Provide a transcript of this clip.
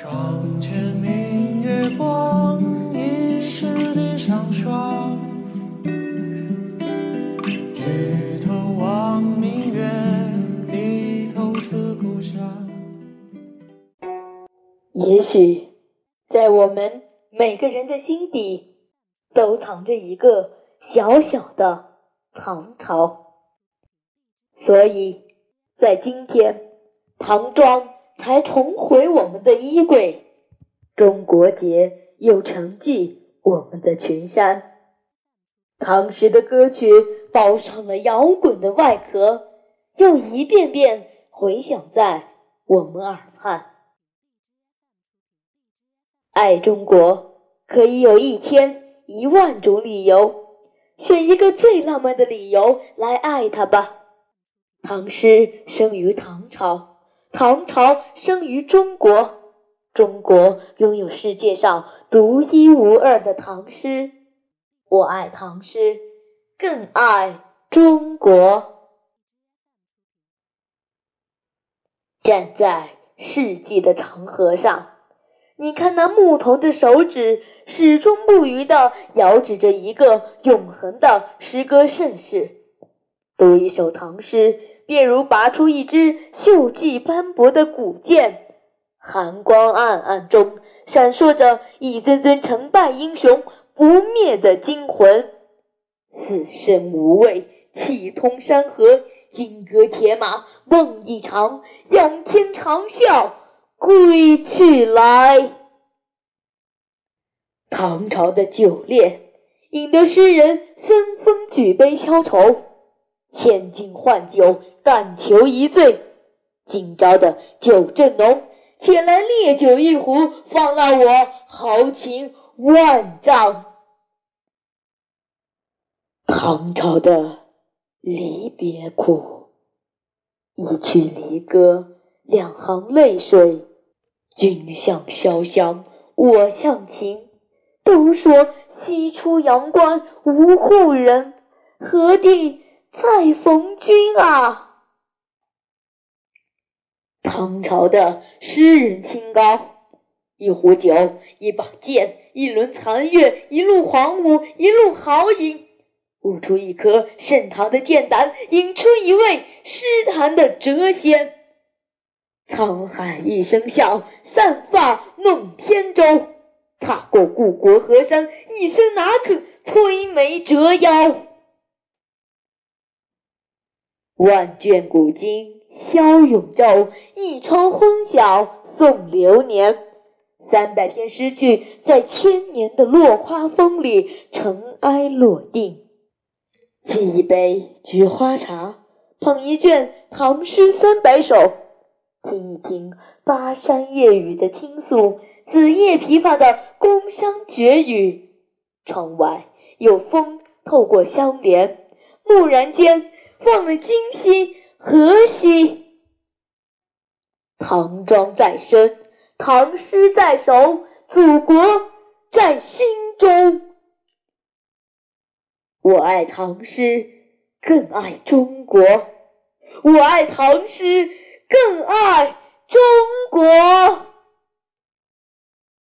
床前明月光，疑是地上霜。举头望明月，低头思故乡。也许，在我们每个人的心底，都藏着一个小小的唐朝。所以，在今天，唐装才重回我们的衣柜，中国结又承继我们的群山。唐诗的歌曲包上了摇滚的外壳，又一遍遍回响在我们耳畔。爱中国可以有一千一万种理由，选一个最浪漫的理由来爱它吧。唐诗生于唐朝，唐朝生于中国，中国拥有世界上独一无二的唐诗。我爱唐诗，更爱中国。站在世纪的长河上。你看，那牧童的手指始终不渝地遥指着一个永恒的诗歌盛世。读一首唐诗，便如拔出一支锈迹斑驳的古剑，寒光暗暗中闪烁着一尊尊成败英雄不灭的精魂。死生无畏，气通山河，金戈铁马，梦一场，仰天长啸。归去来。唐朝的酒烈，引得诗人纷纷举杯消愁。千金换酒，但求一醉。今朝的酒正浓，且来烈酒一壶，方让我豪情万丈。唐朝的离别苦，一曲离歌，两行泪水。君向潇湘，我向秦。都说西出阳关无故人，何地再逢君啊？唐朝的诗人清高，一壶酒，一把剑，一轮残月，一路狂舞，一路豪饮，悟出一颗盛唐的剑胆，引出一位诗坛的谪仙。沧海一声笑，散发弄扁舟。踏过故国河山，一生哪肯摧眉折腰？万卷古今消永昼，一窗昏晓送流年。三百篇诗句在千年的落花风里尘埃落定。沏一杯菊花茶，捧一卷唐诗三百首，听一听巴山夜雨的倾诉。子夜琵琶的宫商角语，窗外有风透过香帘，蓦然间放了今夕何夕。唐装在身，唐诗在手，祖国在心中。我爱唐诗，更爱中国。我爱唐诗，更爱中国。